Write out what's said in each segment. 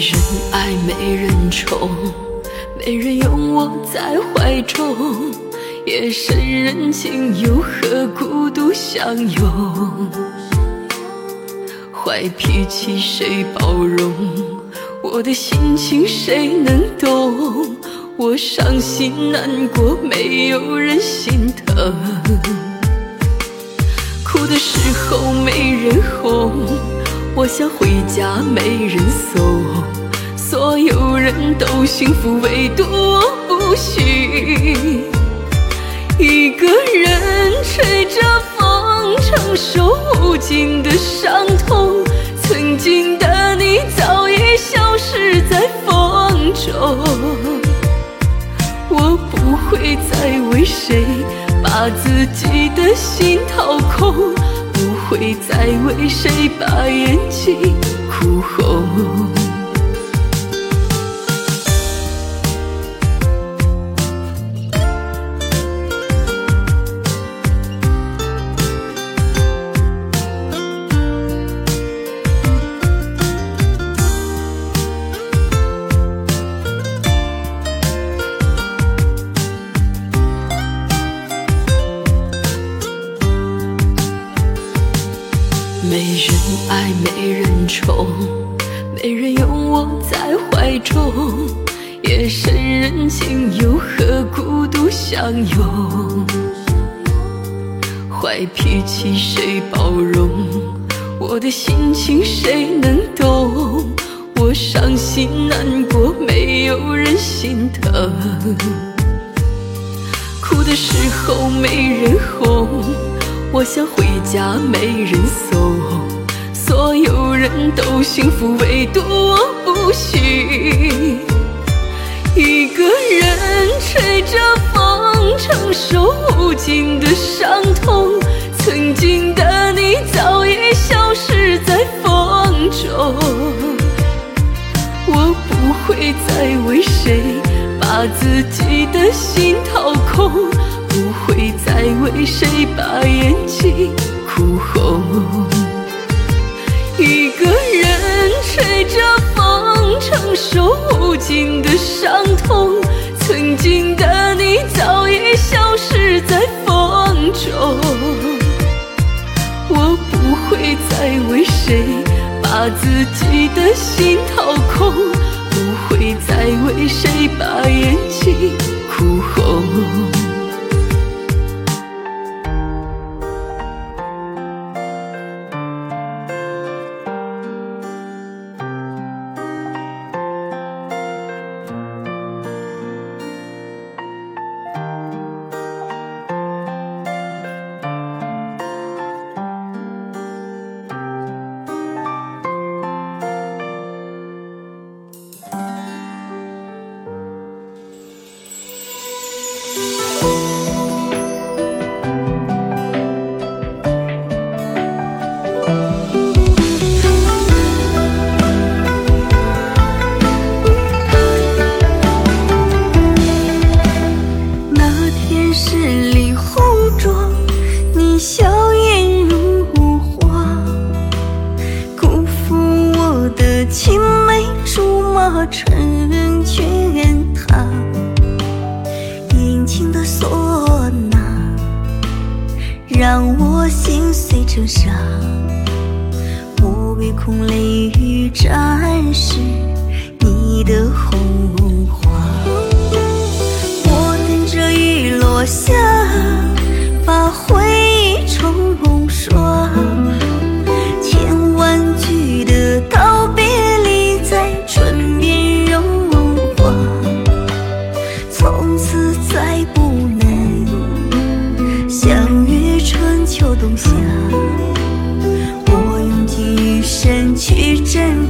没人爱，没人宠，没人拥我在怀中。夜深人静，又何孤独相拥？坏脾气谁包容？我的心情谁能懂？我伤心难过，没有人心疼。哭的时候没人哄，我想回家没人送。所有人都幸福，唯独我不行。一个人吹着风，承受无尽的伤痛。曾经的你早已消失在风中，我不会再为谁把自己的心掏空，会再为谁把眼睛哭红。中。夜深人静，又何孤独相拥？坏脾气谁包容？我的心情谁能懂？我伤心难过，没有人心疼。哭的时候没人哄。我想回家，没人送。所有人都幸福，唯独我呼吸。一个人吹着风，承受无尽的伤痛。曾经的你早已消失在风中。我不会再为谁把自己的心掏空。不会再为谁把眼睛哭红。一个人吹着风，心的伤痛。曾经的你早已消失在风中。我不会再为谁把自己的心掏空。不会再为谁把眼睛哭红。成沙。我唯恐雷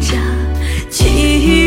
挣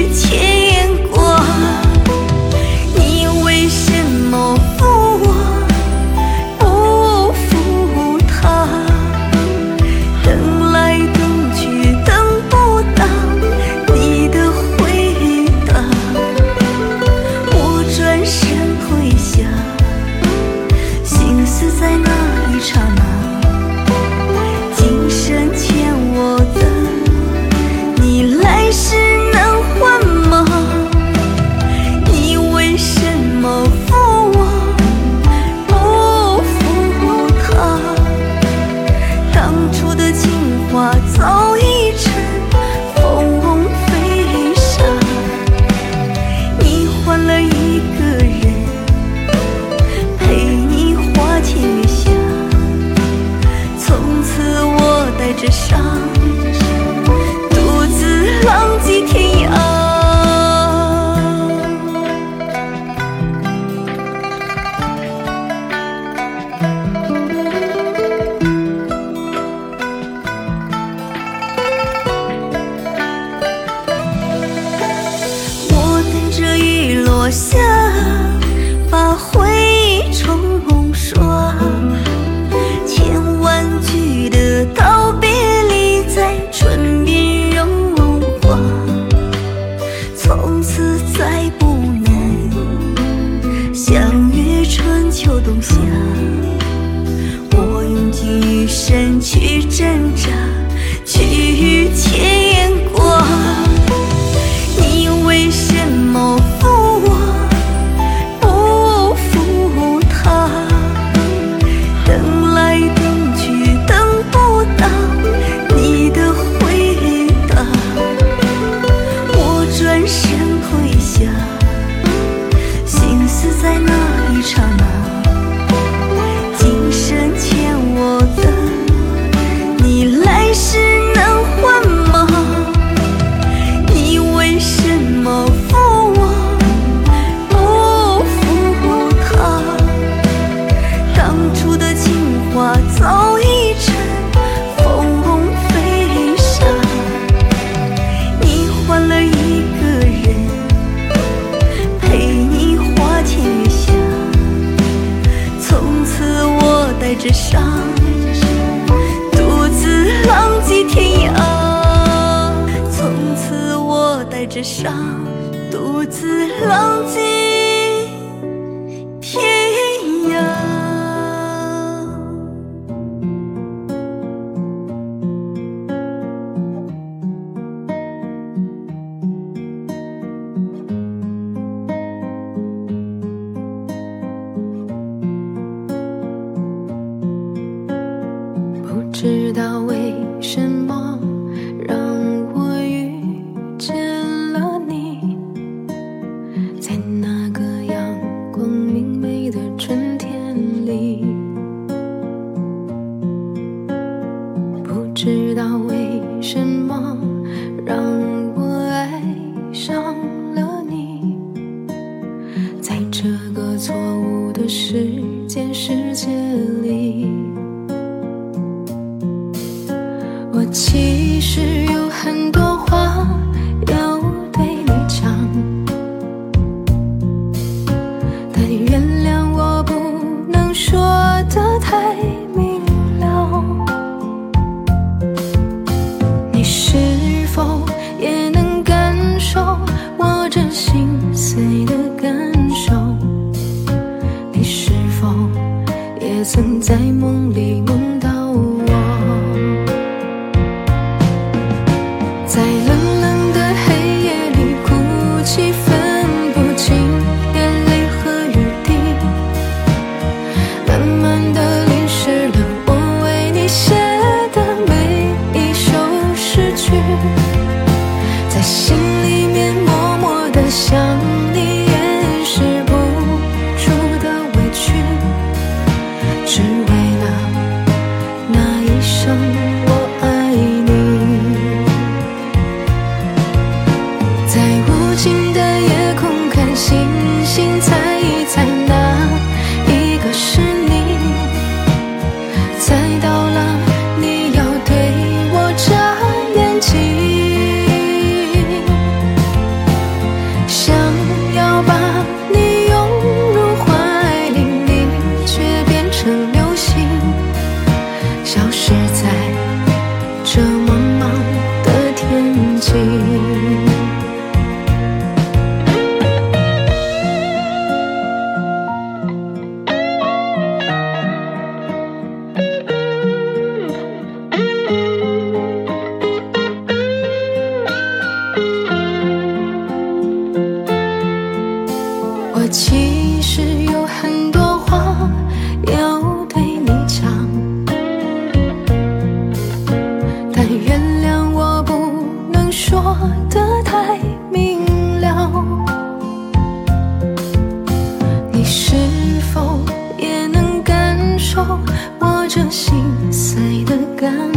这心碎的感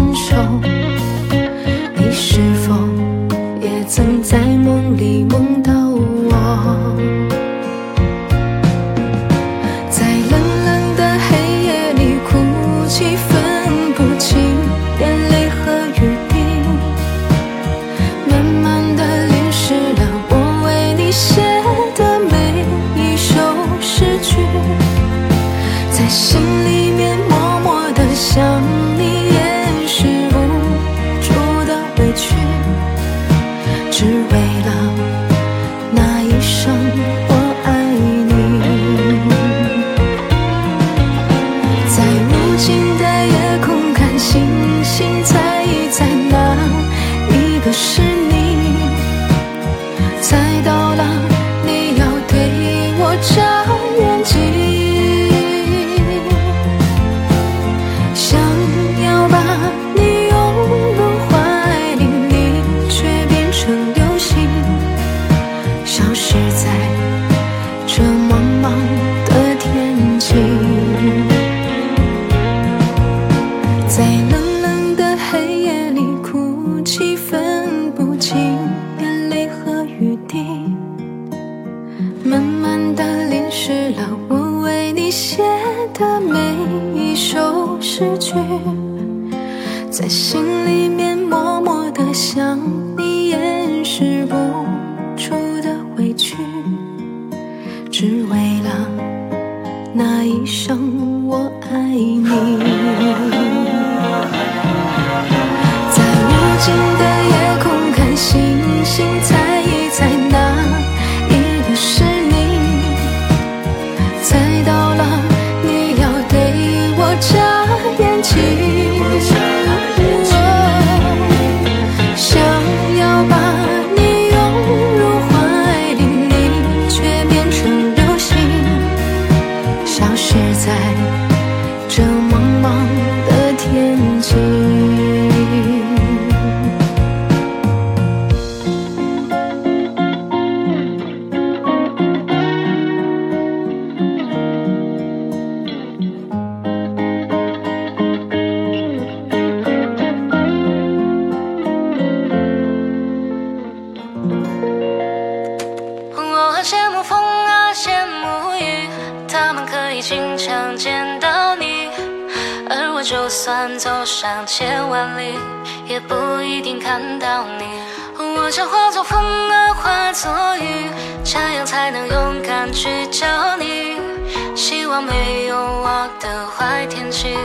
希望没有我的坏天气，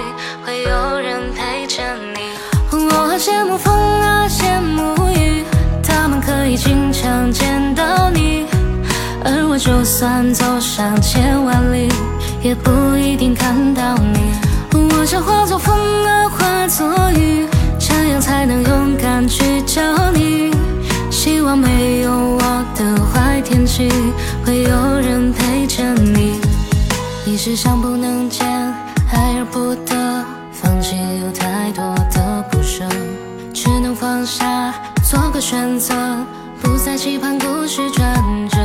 会有人陪着你。我很羡慕风啊，羡慕雨，他们可以经常见到你，而我就算走上千万里，也不一定看到你。我想化作风啊，化作雨，这样才能勇敢去找你。希望没有我的坏天气，会有人陪。你是想不能见，爱而不得，放弃有太多的不舍，只能放下，做个选择，不再期盼故事转折，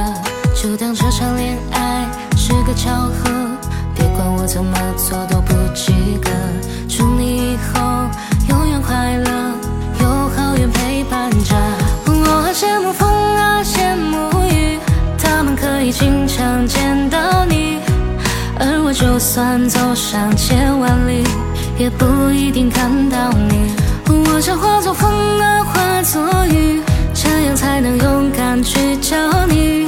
就当这场恋爱是个巧合，别管我怎么做都不及格。就算走上千万里，也不一定看到你。我想化作风啊，化作雨，这样才能勇敢去找你。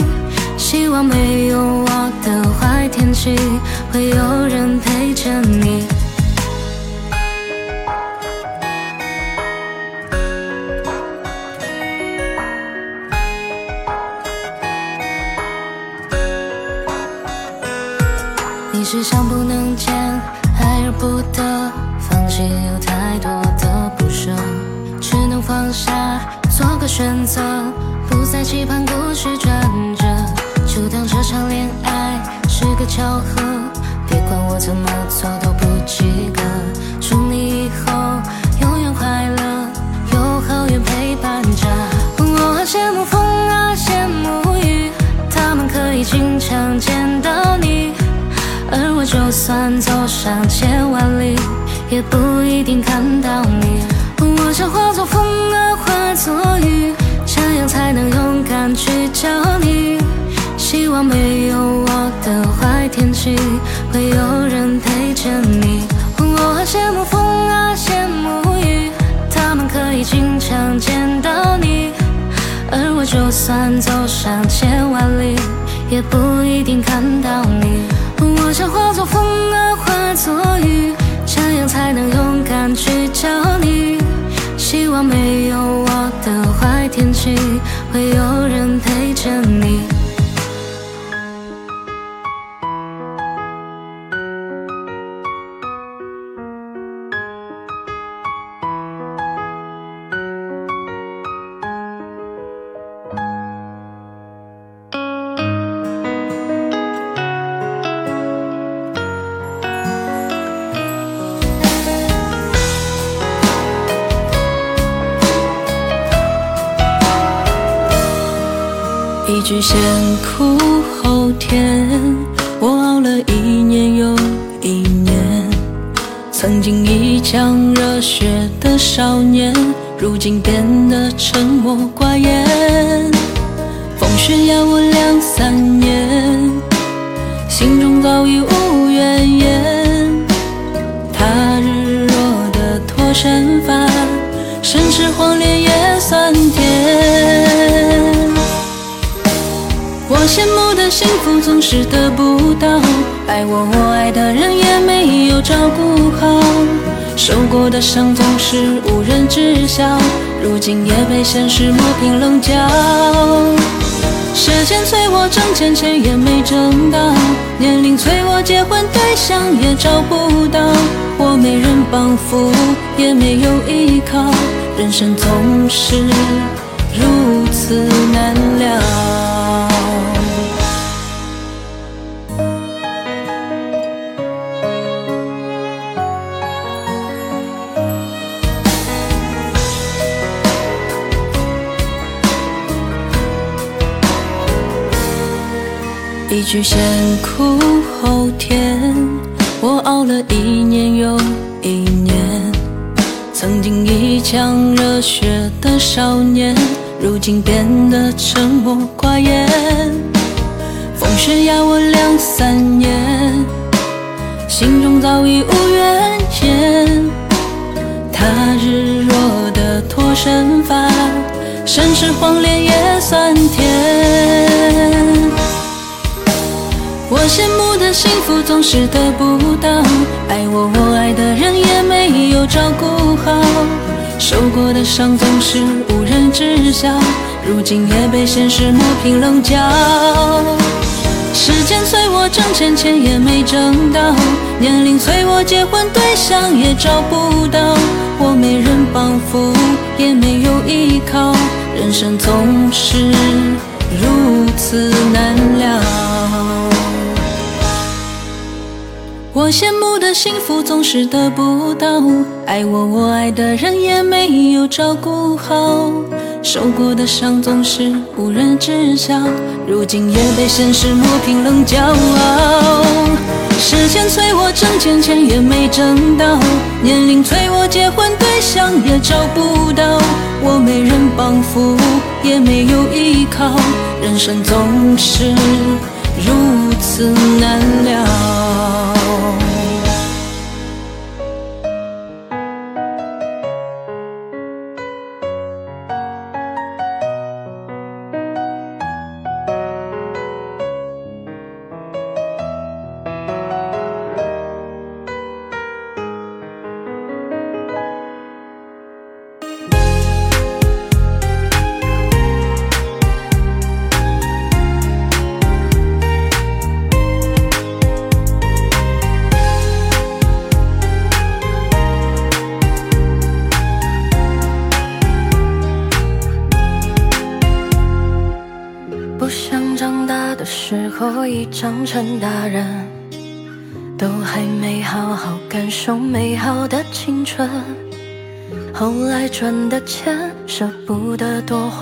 希望没有我的坏天气，会有人陪着你。你是想不能见，爱而不得，放弃有太多的不舍，只能放下，做个选择，不再期盼故事转折，就当这场恋爱是个巧合，别管我怎么做都不及格。就算走上千万里，也不一定看到你。我想化作风啊，化作雨，这样才能勇敢去找你。希望没有我的坏天气，会有人陪着你。我很羡慕风啊，羡慕雨，他们可以经常见到你。而我就算走上千万里，也不一定看到你。我想化作风啊，化作雨，这样才能勇敢去找你。希望没有我的坏天气，会有人陪着你。句先苦后甜，我熬了一年又一年。曾经一腔热血的少年，如今变得沉默寡言。风雪压总是得不到，爱我我爱的人也没有照顾好，受过的伤总是无人知晓，如今也被现实磨平棱角。时间催我挣钱，钱也没挣到；年龄催我结婚，对象也找不到。我没人帮扶，也没有依靠，人生总是如此难料。一句先苦后甜，我熬了一年又一年。曾经一腔热血的少年，如今变得沉默寡言。风雪压我两三年，心中早已无怨言。他日若得脱身法，身赤黄连也算甜。总是得不到，爱我我爱的人也没有照顾好，受过的伤总是无人知晓，如今也被现实磨平棱角。时间催我挣钱，钱也没挣到；年龄催我结婚，对象也找不到。我没人帮扶，也没有依靠，人生总是如此难料。我羡慕的幸福总是得不到，爱我我爱的人也没有照顾好，受过的伤总是无人知晓，如今也被现实磨平棱角。时间催我挣钱，钱也没挣到；年龄催我结婚，对象也找不到。我没人帮扶，也没有依靠，人生总是如此难料。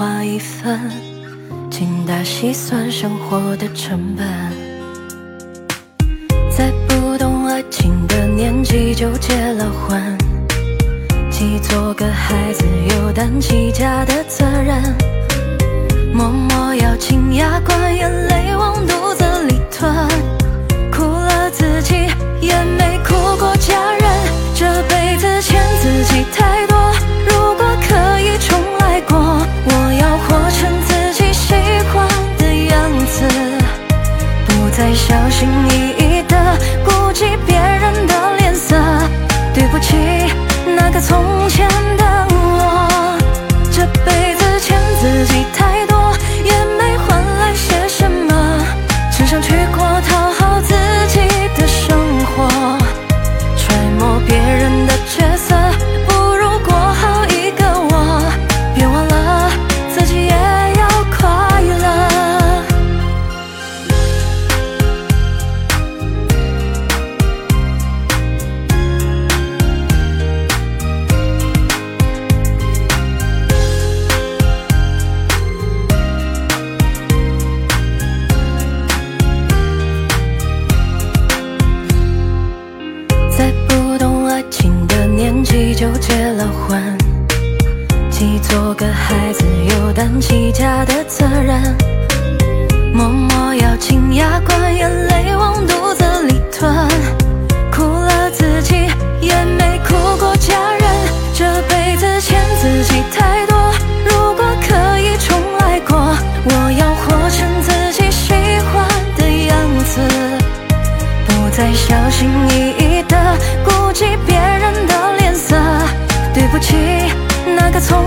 花一分，精打细算生活的成本。在不懂爱情的年纪就结了婚，既做个孩子又担起家的责任。默默咬紧牙关，眼泪往肚子里吞，心意。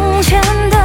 从前的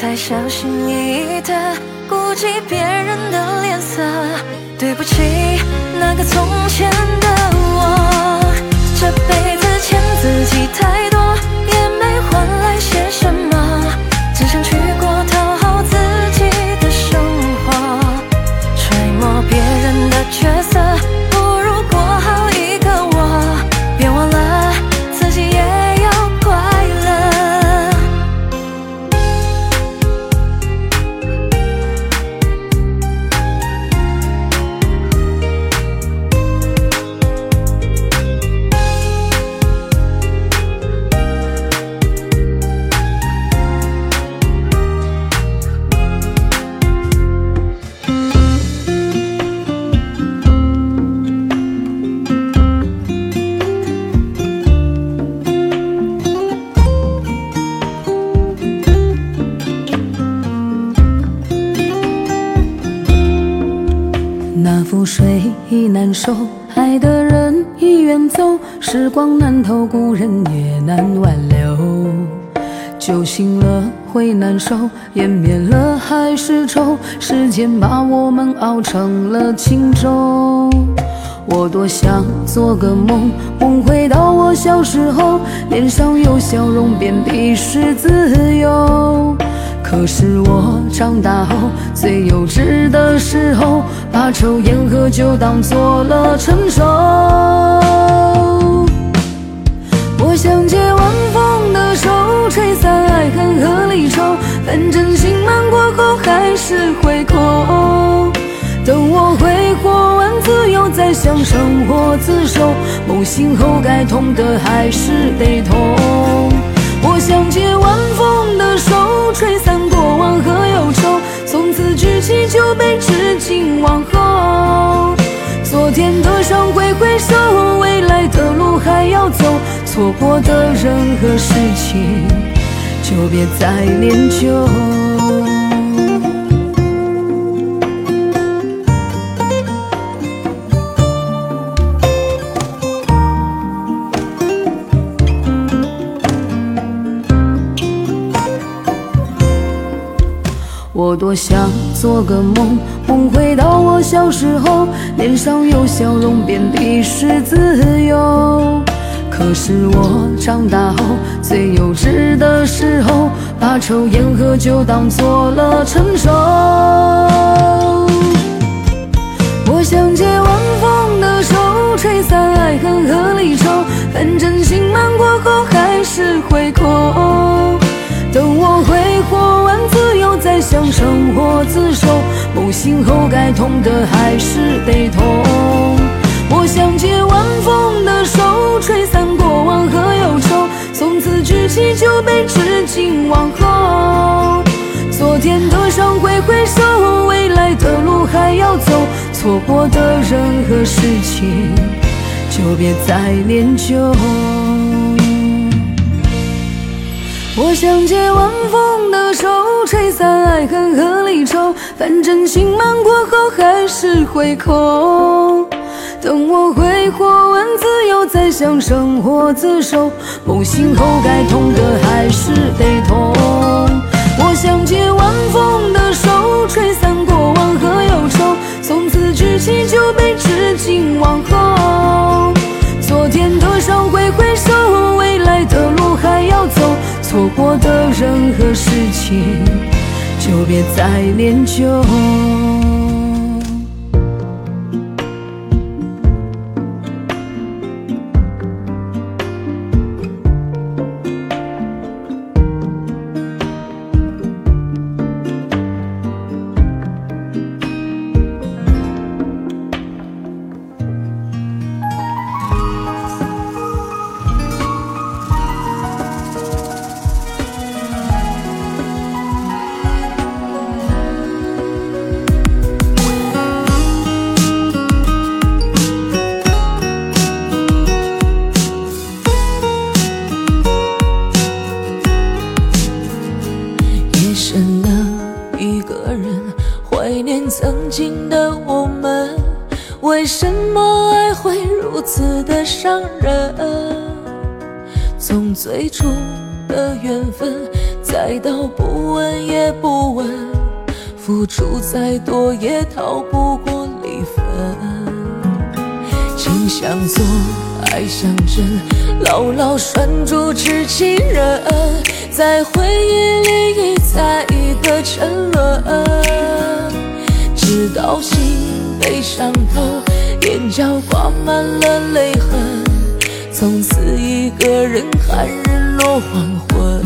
才小心翼翼的顾及别人的脸色。对不起，那个从前的我，这辈子欠自己太多，光难透，故人也难挽留。酒醒了会难受，烟灭了还是愁，时间把我们熬成了轻舟。我多想做个梦，梦回到我小时候，脸上有笑容，便必是自由。可是我长大后最幼稚的时候，把抽烟喝酒当做了成熟。我想借晚风的手，吹散爱恨和离愁，反正心满过后还是会空。等我挥霍完自由，再向生活自首，梦醒后该痛的还是得痛。我想借晚风的手，吹散过往和忧愁，从此举起酒杯，致敬往后。昨天的伤挥挥手，未来的路还要走，错过的任何事情，就别再念旧。我多想做个梦，梦回到我小时候，脸上有笑容，遍地是自由。可是我长大后最幼稚的时候，把抽烟喝酒当做了成熟。我想借晚风的手，吹散爱恨和离愁，反正心满过后还是会空。等我挥霍完自由，再想生活自首。梦醒后该痛的还是得痛。我想借晚风的手，吹散，起酒杯，致敬往后。昨天的伤挥挥手，未来的路还要走，错过的人和事情，就别再念旧。我想借晚风的手，吹散爱恨和离愁，反正心满过后还是会空。等我挥霍完自由，再向生活自首，梦醒后该痛的还是得痛。我想借晚风的手，吹散过往和忧愁，从此举起酒杯，致敬往后。昨天的伤挥挥手，未来的路还要走。错过的人和事情，就别再念旧。最初的缘分，再到不问也不问，付出再多也逃不过离分。情相错，爱像针，牢牢拴住知情人，在回忆里一再的沉沦，直到心被伤透，眼角挂满了泪痕，从此一个人看日落黄昏。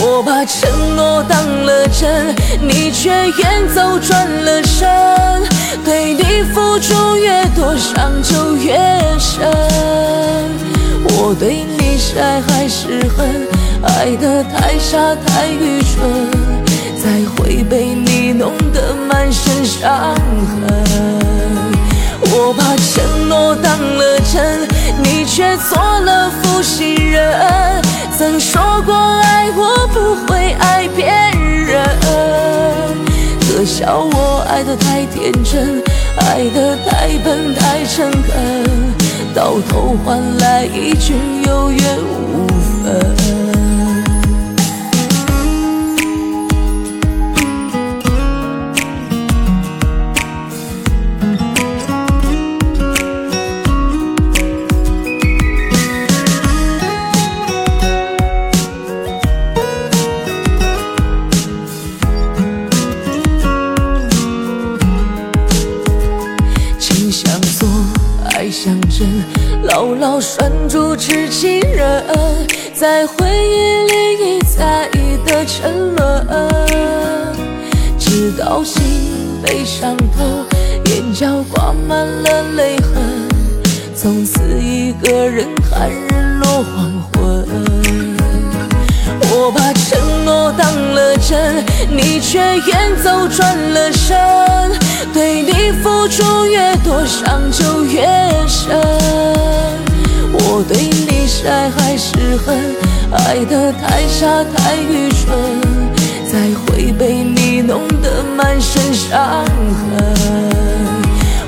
我把承诺当了真，你却远走转了身，对你付出越多，伤就越深。我对你是爱还是恨？爱得太傻太愚蠢，才会被你弄得满身伤痕。我把承诺当了真，你却做了负心人。曾说过爱我不会爱别人，可笑我爱得太天真，爱得太笨太诚恳，到头换来一句有缘无分。在回忆里一再的沉沦，直到心被伤透，眼角挂满了泪痕，从此一个人看日落黄昏。我把承诺当了真，你却远走转了身，对你付出越多，伤就越深。我对你是爱还是恨？爱得太傻太愚蠢，才会被你弄得满身伤痕。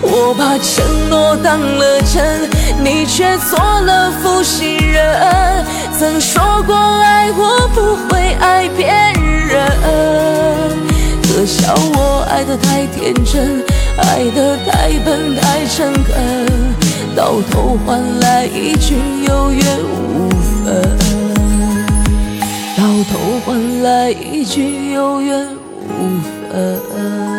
我把承诺当了真，你却做了负心人。曾说过爱我不会爱别人，可笑我爱得太天真，爱得太笨太诚恳，到头换来一句有缘无分，到头换来一句有缘无分。